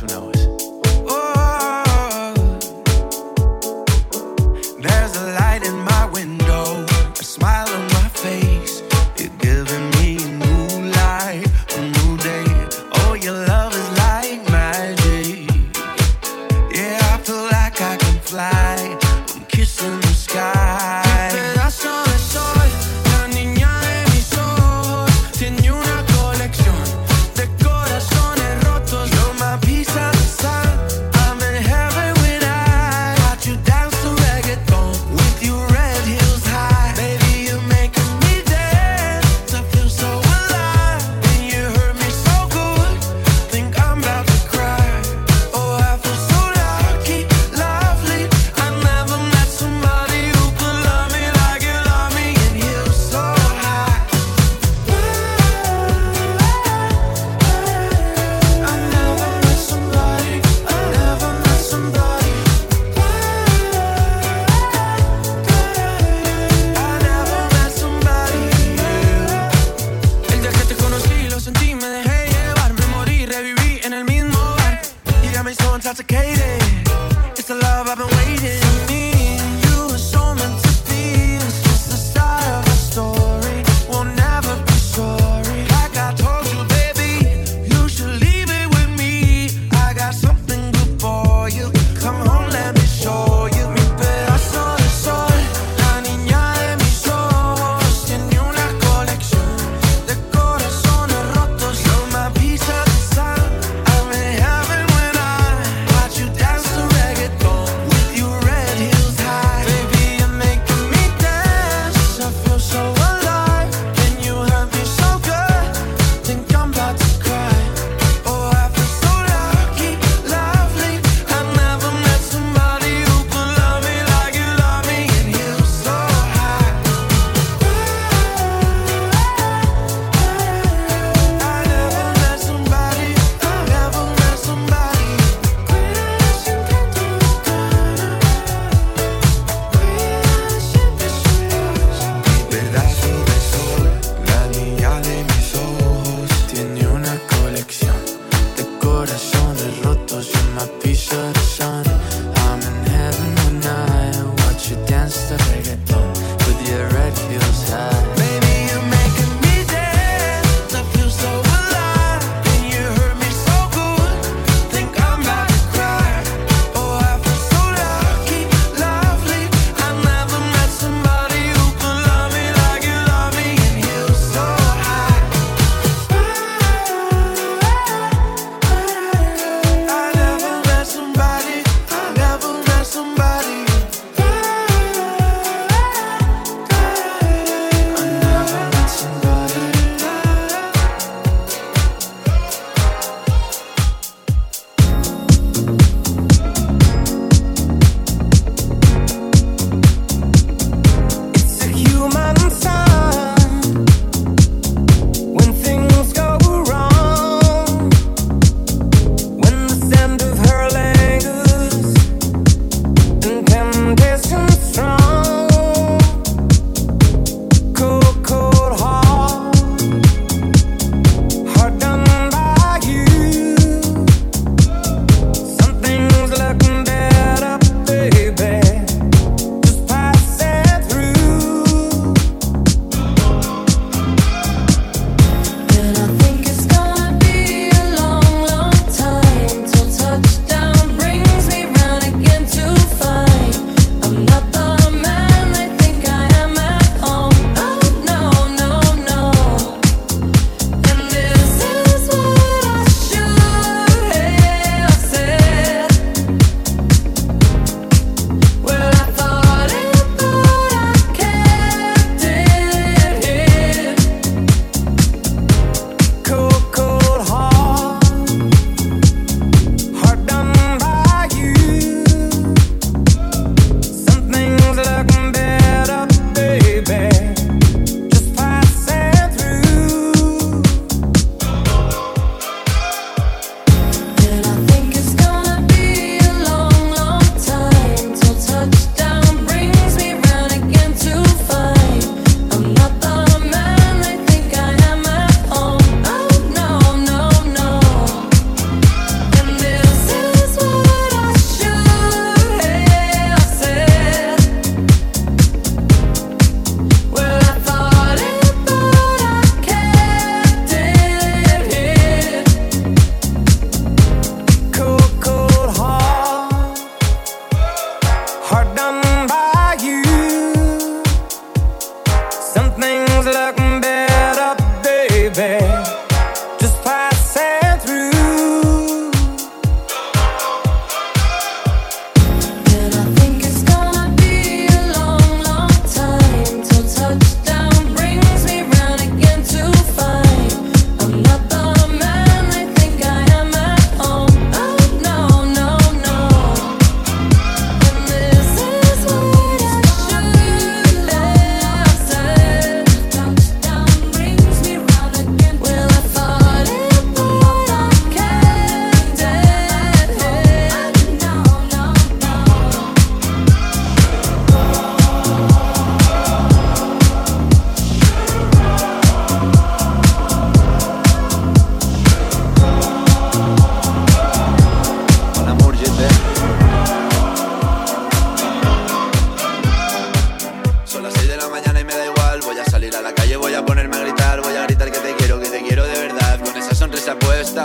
who knows?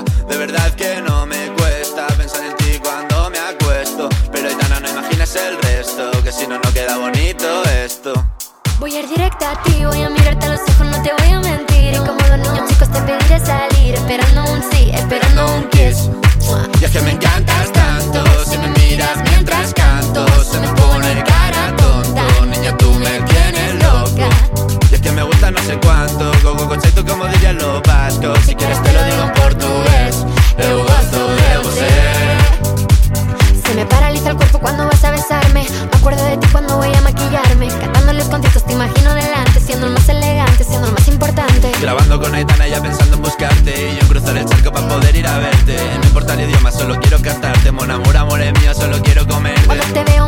De verdad que no me cuesta pensar en ti cuando me acuesto. Pero Aitana, no imaginas el resto, que si no, no queda bonito esto. Voy a ir directa a ti, voy a mirarte a los ojos, no te voy a mentir. Y como los niños chicos te pediré salir, esperando un sí, esperando un kiss. Y es que me encantas tanto, si me miras mientras canto, se me pone cara tonto. Niña, tú me tienes loco. Y es que me gusta no sé cuánto, go, go, go, como dirían los vascos. Si quieres Con Aitana, ella pensando en buscarte. Y yo en cruzar el charco para poder ir a verte. No importa el idioma, solo quiero cantarte Mon amor, amor es mío, solo quiero comerte. Cuando te veo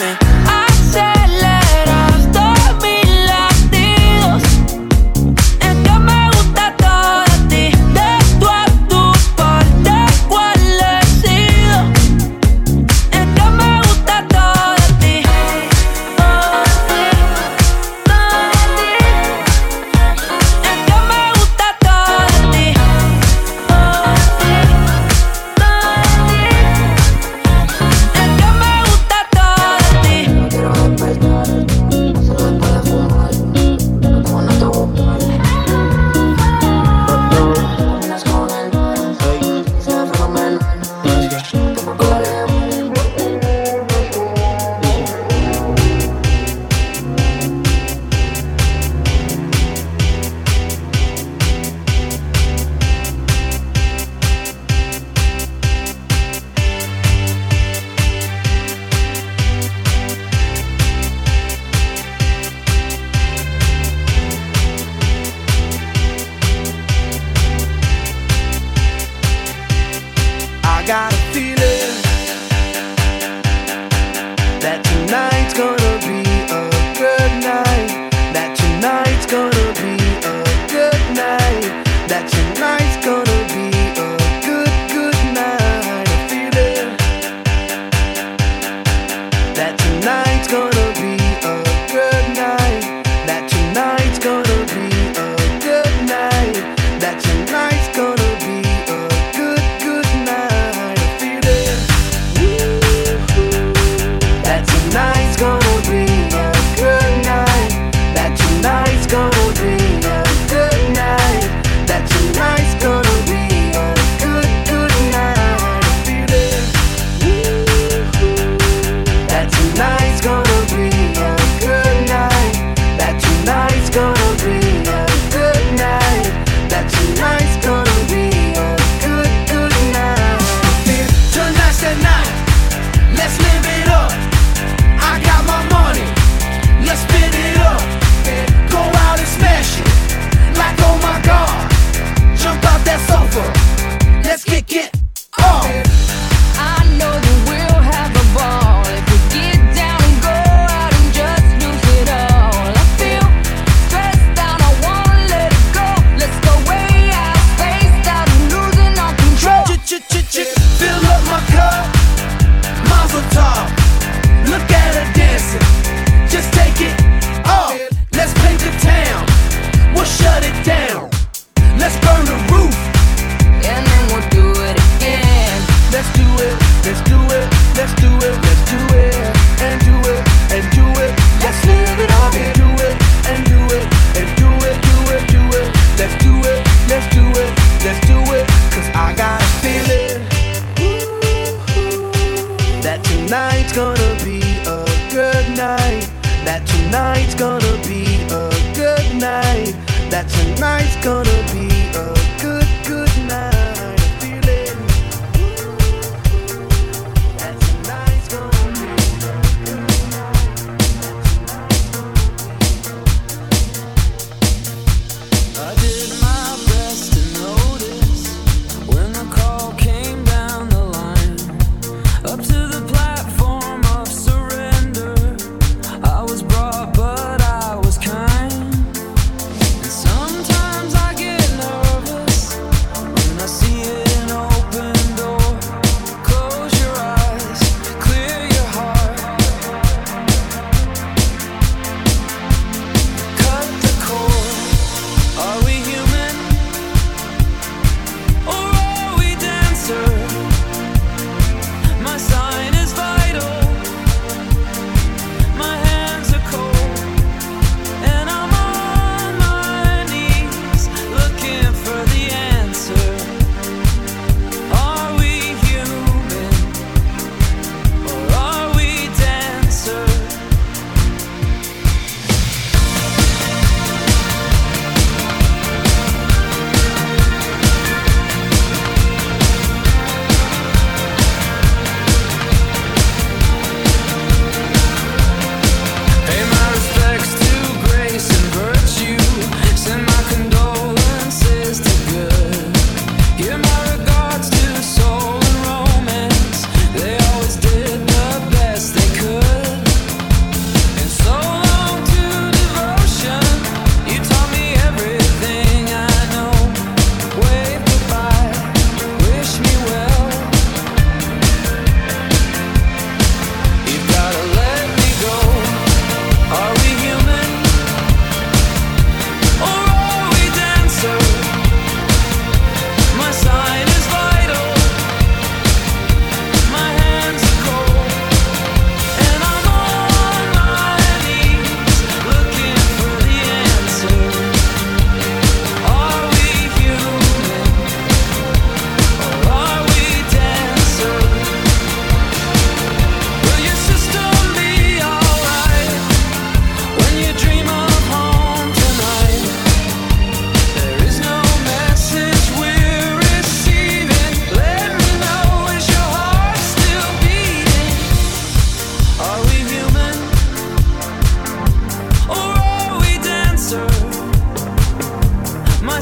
It's too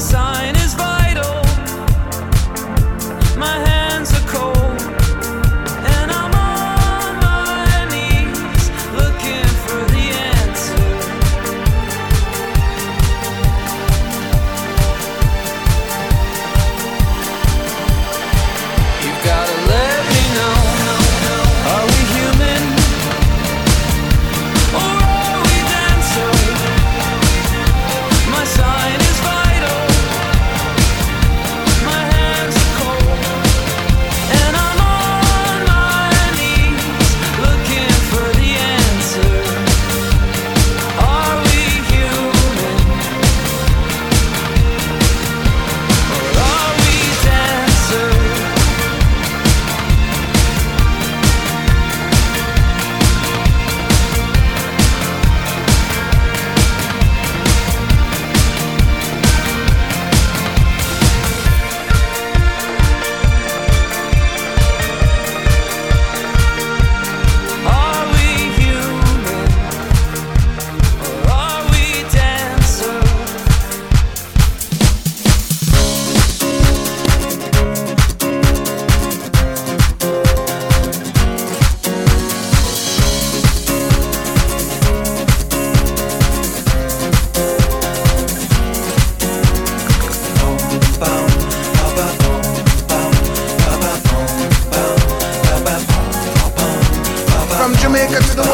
sign is. Take